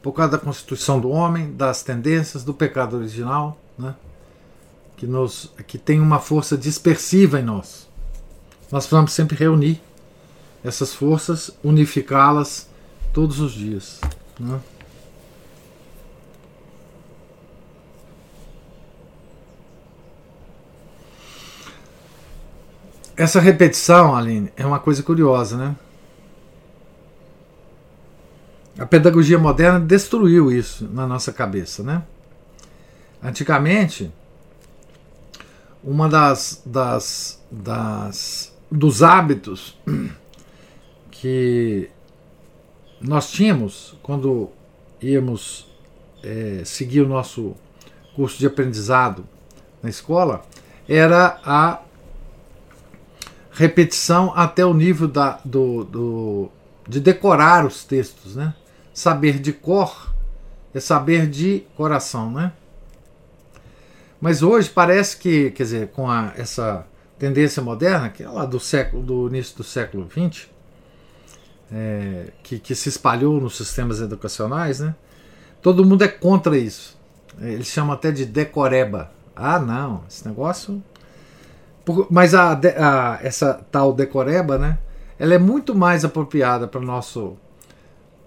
por causa da constituição do homem, das tendências, do pecado original, né, que, nos, que tem uma força dispersiva em nós. Nós precisamos sempre reunir essas forças, unificá-las todos os dias. Né? Essa repetição, Aline, é uma coisa curiosa, né? A pedagogia moderna destruiu isso na nossa cabeça, né? Antigamente, uma das, das, das dos hábitos que nós tínhamos quando íamos é, seguir o nosso curso de aprendizado na escola era a repetição até o nível da, do, do, de decorar os textos, né? Saber de cor é saber de coração, né? Mas hoje parece que, quer dizer, com a, essa tendência moderna, que é lá do século, do início do século XX, é, que, que se espalhou nos sistemas educacionais, né? Todo mundo é contra isso. Eles chamam até de decoreba. Ah, não, esse negócio mas a, a, essa tal decoreba, né? Ela é muito mais apropriada para nosso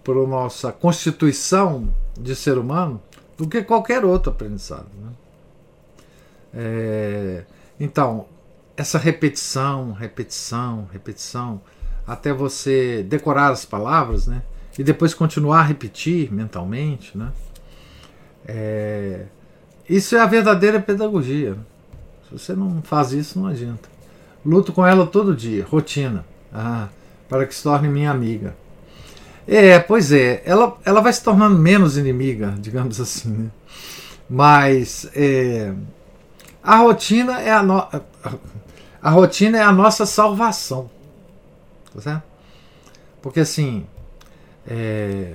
para nossa constituição de ser humano do que qualquer outro aprendizado. Né? É, então, essa repetição, repetição, repetição, até você decorar as palavras, né? E depois continuar a repetir mentalmente, né? É, isso é a verdadeira pedagogia. Se você não faz isso, não adianta. Luto com ela todo dia, rotina, ah, para que se torne minha amiga. É, pois é, ela, ela vai se tornando menos inimiga, digamos assim, né? Mas é, a rotina é a, no, a, rotina é a nossa salvação, tá certo? Porque assim, é,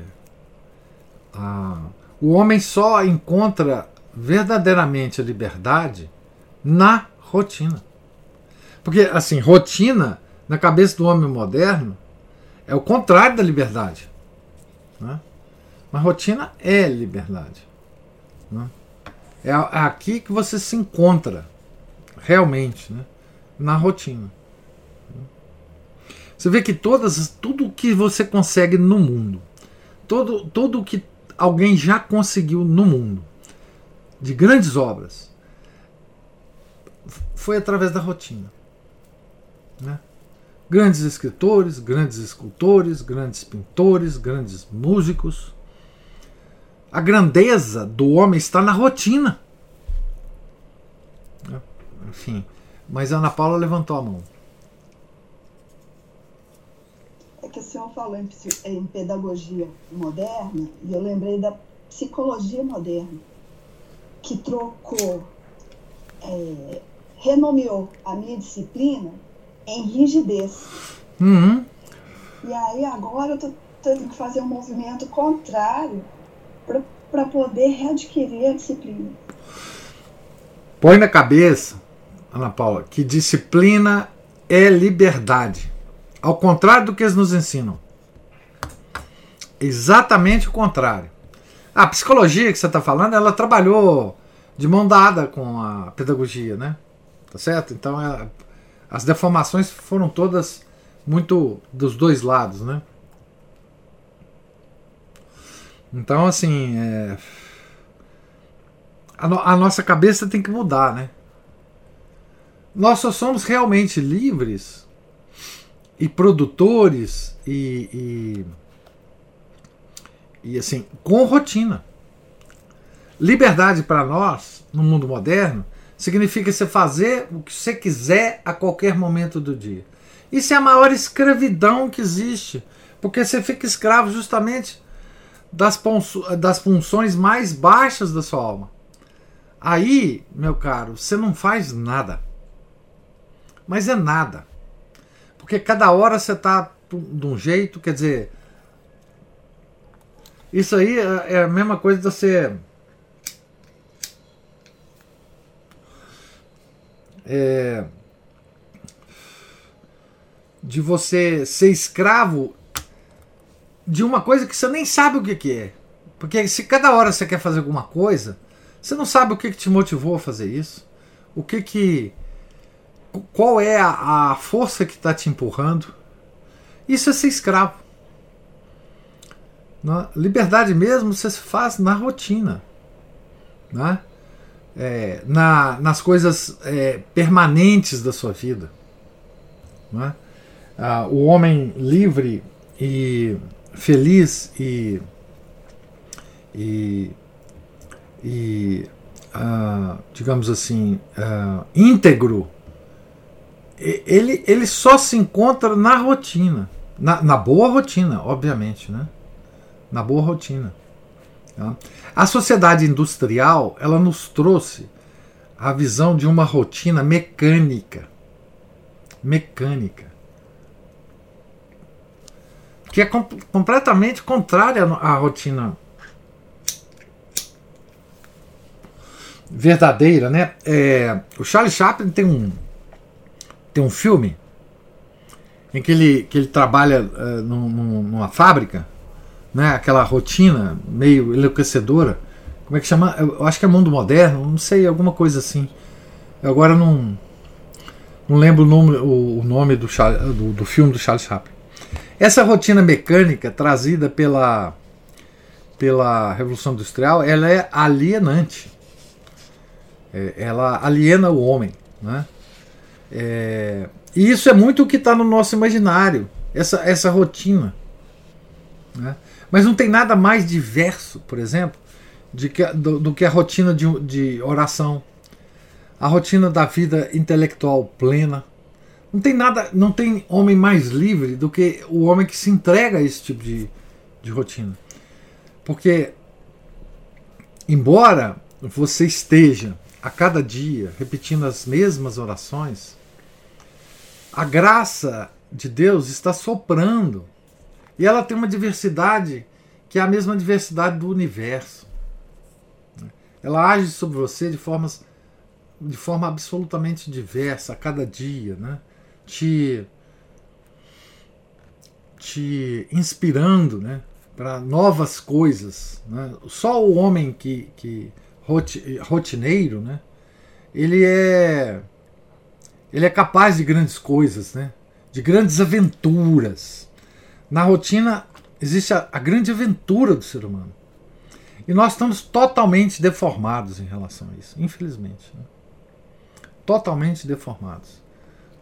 a, o homem só encontra verdadeiramente a liberdade na rotina. Porque, assim, rotina, na cabeça do homem moderno, é o contrário da liberdade. Né? Mas rotina é liberdade. Né? É aqui que você se encontra, realmente, né? Na rotina. Você vê que todas, tudo que você consegue no mundo, todo, tudo que alguém já conseguiu no mundo, de grandes obras, foi através da rotina. Né? Grandes escritores, grandes escultores, grandes pintores, grandes músicos. A grandeza do homem está na rotina. Né? Enfim, Mas a Ana Paula levantou a mão. É que o senhor falou em, em pedagogia moderna e eu lembrei da psicologia moderna, que trocou, é, renomeou a minha disciplina em rigidez. Uhum. E aí agora eu tô tendo que fazer um movimento contrário para poder readquirir a disciplina. Põe na cabeça, Ana Paula, que disciplina é liberdade. Ao contrário do que eles nos ensinam. Exatamente o contrário. A psicologia que você está falando, ela trabalhou de mão dada com a pedagogia, né? Tá certo? Então, é, as deformações foram todas muito dos dois lados, né? Então, assim, é... a, no a, nossa cabeça tem que mudar, né? Nós só somos realmente livres e produtores e, e, e assim, com rotina. Liberdade para nós, no mundo moderno, significa você fazer o que você quiser a qualquer momento do dia. Isso é a maior escravidão que existe, porque você fica escravo justamente das, das funções mais baixas da sua alma. Aí, meu caro, você não faz nada. Mas é nada. Porque cada hora você está de um jeito, quer dizer. Isso aí é, é a mesma coisa de você. É, de você ser escravo de uma coisa que você nem sabe o que, que é. Porque se cada hora você quer fazer alguma coisa, você não sabe o que, que te motivou a fazer isso. O que que. Qual é a, a força que está te empurrando. Isso é ser escravo. Na liberdade mesmo você se faz na rotina. Né? É, na, nas coisas é, permanentes da sua vida. Né? Ah, o homem livre e feliz e, e, e uh, digamos assim, uh, íntegro, ele, ele só se encontra na rotina, na, na boa rotina, obviamente, né? na boa rotina. Tá? A sociedade industrial ela nos trouxe a visão de uma rotina mecânica, mecânica que é com, completamente contrária à rotina verdadeira, né? É, o Charlie Chaplin tem um tem um filme em que ele, que ele trabalha uh, num, numa fábrica, né? Aquela rotina meio enlouquecedora. Como é que chama? Eu acho que é Mundo Moderno, não sei, alguma coisa assim. Eu agora não não lembro o nome, o, o nome do, do, do filme do Charlie Chaplin. Essa rotina mecânica trazida pela, pela Revolução Industrial, ela é alienante. É, ela aliena o homem. Né? É, e isso é muito o que está no nosso imaginário, essa, essa rotina. Né? Mas não tem nada mais diverso, por exemplo, que, do, do que a rotina de, de oração, a rotina da vida intelectual plena, não tem nada, não tem homem mais livre do que o homem que se entrega a esse tipo de, de rotina. Porque, embora você esteja a cada dia repetindo as mesmas orações, a graça de Deus está soprando. E ela tem uma diversidade que é a mesma diversidade do universo. Ela age sobre você de formas de forma absolutamente diversa a cada dia, né? te, te inspirando né, para novas coisas. Né? Só o homem que, que rotineiro, né, ele é ele é capaz de grandes coisas, né? de grandes aventuras. Na rotina existe a, a grande aventura do ser humano. E nós estamos totalmente deformados em relação a isso, infelizmente. Né? Totalmente deformados.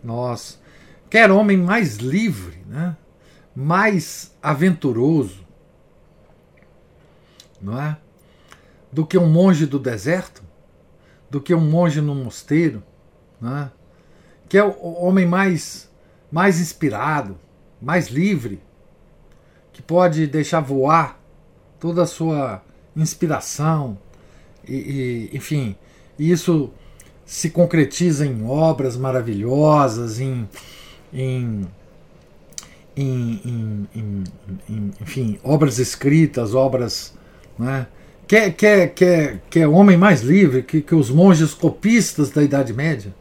Nós, quer homem mais livre, né? mais aventuroso, não é? Do que um monge do deserto, do que um monge no mosteiro, não é? que é o homem mais, mais inspirado, mais livre, que pode deixar voar toda a sua inspiração, e, e enfim, isso se concretiza em obras maravilhosas, em, em, em, em enfim, obras escritas, obras. Né? Quer, quer, quer, quer homem mais livre que, que os monges copistas da Idade Média?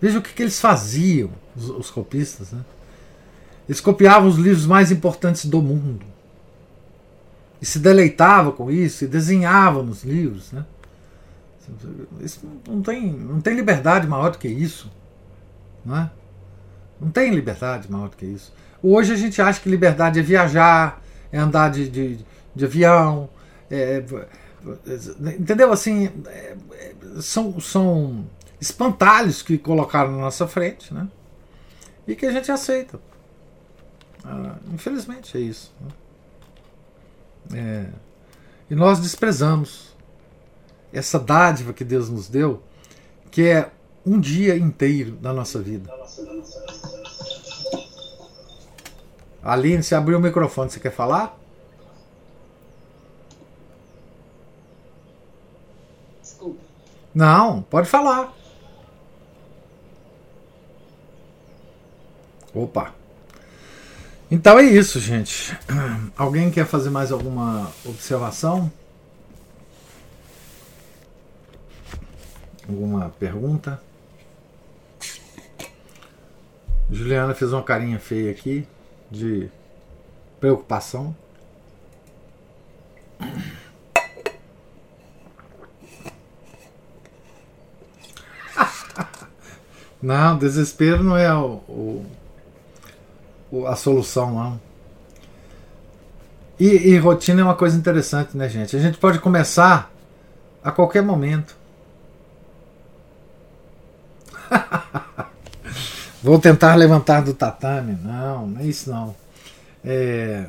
Veja o que, que eles faziam, os, os copistas. Né? Eles copiavam os livros mais importantes do mundo. E se deleitavam com isso, e desenhavam nos livros. Né? Isso não tem, não tem liberdade maior do que isso. Não, é? não tem liberdade maior do que isso. Hoje a gente acha que liberdade é viajar, é andar de, de, de avião. É, entendeu? Assim, é, são, são espantalhos que colocaram na nossa frente, né? E que a gente aceita. Ah, infelizmente é isso. Né? É, e nós desprezamos essa dádiva que Deus nos deu, que é um dia inteiro da nossa vida. Aline, você abriu o microfone, você quer falar? Não, pode falar. Opa. Então é isso, gente. Alguém quer fazer mais alguma observação? Alguma pergunta? Juliana fez uma carinha feia aqui de preocupação. Não, desespero não é o, o, a solução, não. E, e rotina é uma coisa interessante, né, gente? A gente pode começar a qualquer momento. Vou tentar levantar do tatame. Não, não é isso não. É,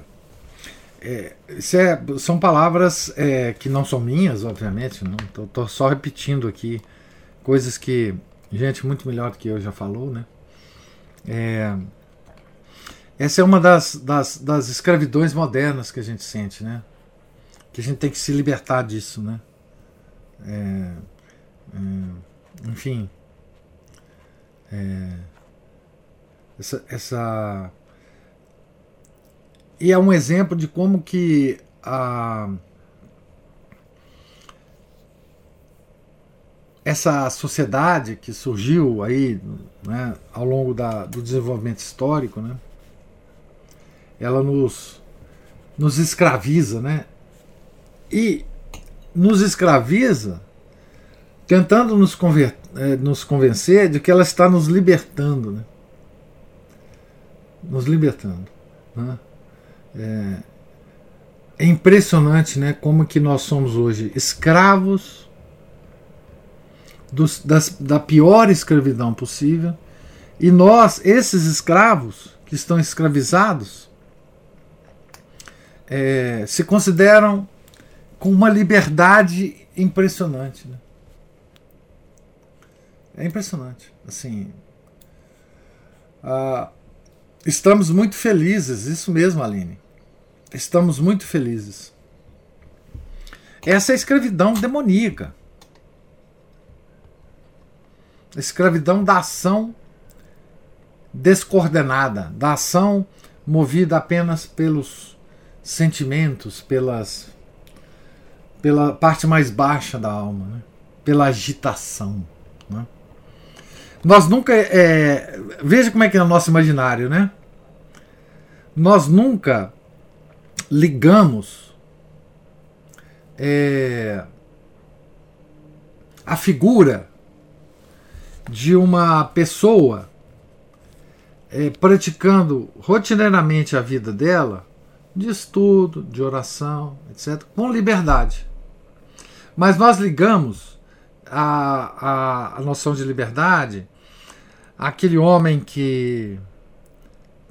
é, isso é, são palavras é, que não são minhas, obviamente. Estou só repetindo aqui coisas que gente muito melhor do que eu já falou, né? É, essa é uma das, das, das escravidões modernas que a gente sente, né? Que a gente tem que se libertar disso, né? É, é, enfim, é, essa, essa e é um exemplo de como que a essa sociedade que surgiu aí né, ao longo da, do desenvolvimento histórico, né, ela nos, nos escraviza, né, e nos escraviza tentando nos, conver, é, nos convencer de que ela está nos libertando. Né? Nos libertando. Né? É, é impressionante né, como que nós somos hoje escravos das, da pior escravidão possível e nós, esses escravos que estão escravizados, é, se consideram com uma liberdade impressionante. Né? É impressionante. Assim, uh, estamos muito felizes, isso mesmo, Aline. Estamos muito felizes. Essa é a escravidão demoníaca. Escravidão da ação descoordenada, da ação movida apenas pelos sentimentos, pelas pela parte mais baixa da alma, né? pela agitação. Né? Nós nunca. É, veja como é que é o nosso imaginário, né? Nós nunca ligamos é, a figura de uma pessoa é, praticando rotineiramente a vida dela, de estudo, de oração, etc., com liberdade. Mas nós ligamos a, a, a noção de liberdade aquele homem que,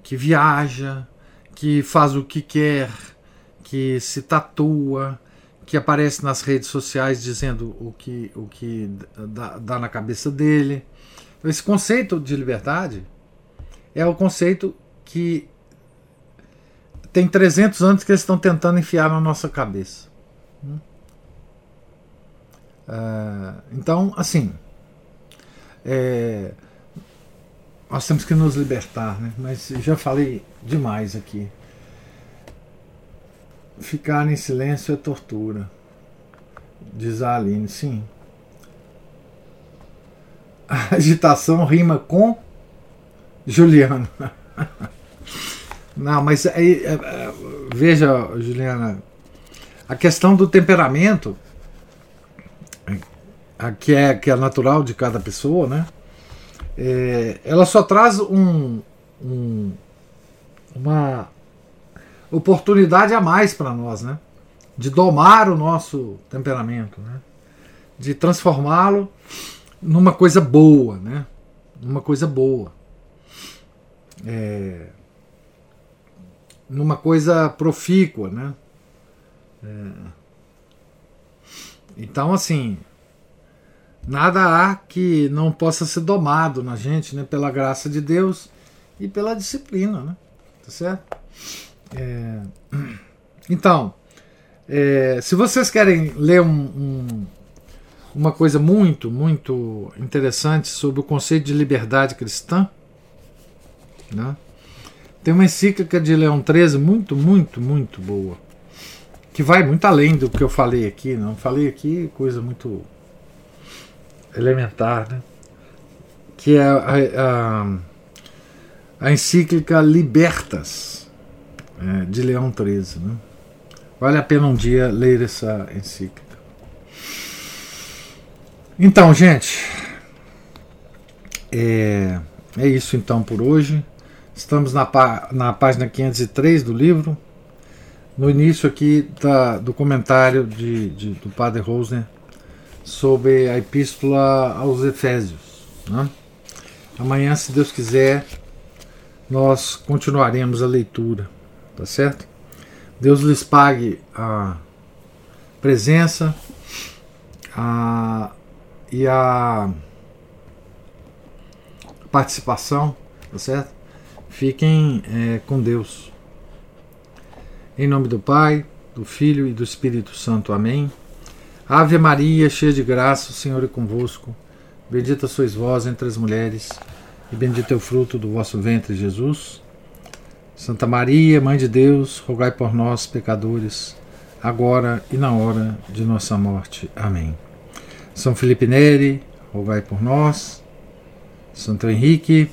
que viaja, que faz o que quer, que se tatua, que aparece nas redes sociais dizendo o que, o que dá, dá na cabeça dele, Esse conceito de liberdade é o conceito que tem 300 anos que eles estão tentando enfiar na nossa cabeça. Uh, então, assim, é, nós temos que nos libertar, né? mas já falei demais aqui. Ficar em silêncio é tortura, diz a Aline, sim. A agitação rima com Juliano. Não, mas aí, é, é, veja, Juliana, a questão do temperamento, que é, que é natural de cada pessoa, né? É, ela só traz um, um, uma oportunidade a mais para nós, né? De domar o nosso temperamento, né? De transformá-lo numa coisa boa, né? Numa coisa boa. É, numa coisa profícua, né? É, então, assim, nada há que não possa ser domado na gente, né? Pela graça de Deus e pela disciplina, né? Tá certo? É, então, é, se vocês querem ler um, um, uma coisa muito, muito interessante sobre o conceito de liberdade cristã, né? Tem uma encíclica de Leão XIII muito, muito, muito boa. Que vai muito além do que eu falei aqui. Não falei aqui coisa muito elementar, né? Que é a, a, a encíclica Libertas, é, de Leão XIII. Né? Vale a pena um dia ler essa encíclica. Então, gente, é, é isso então por hoje. Estamos na, na página 503 do livro, no início aqui da, do comentário de, de, do Padre Rosner sobre a Epístola aos Efésios. Né? Amanhã, se Deus quiser, nós continuaremos a leitura, tá certo? Deus lhes pague a presença a, e a participação, tá certo? Fiquem é, com Deus. Em nome do Pai, do Filho e do Espírito Santo. Amém. Ave Maria, cheia de graça, o Senhor é convosco. Bendita sois vós entre as mulheres, e bendito é o fruto do vosso ventre, Jesus. Santa Maria, Mãe de Deus, rogai por nós, pecadores, agora e na hora de nossa morte. Amém. São Felipe Neri, rogai por nós. Santo Henrique,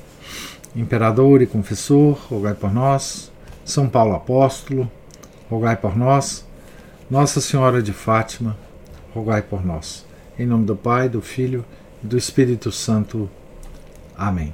imperador e confessor, rogai por nós. São Paulo apóstolo, rogai por nós. Nossa Senhora de Fátima, rogai por nós. Em nome do Pai, do Filho e do Espírito Santo. Amém.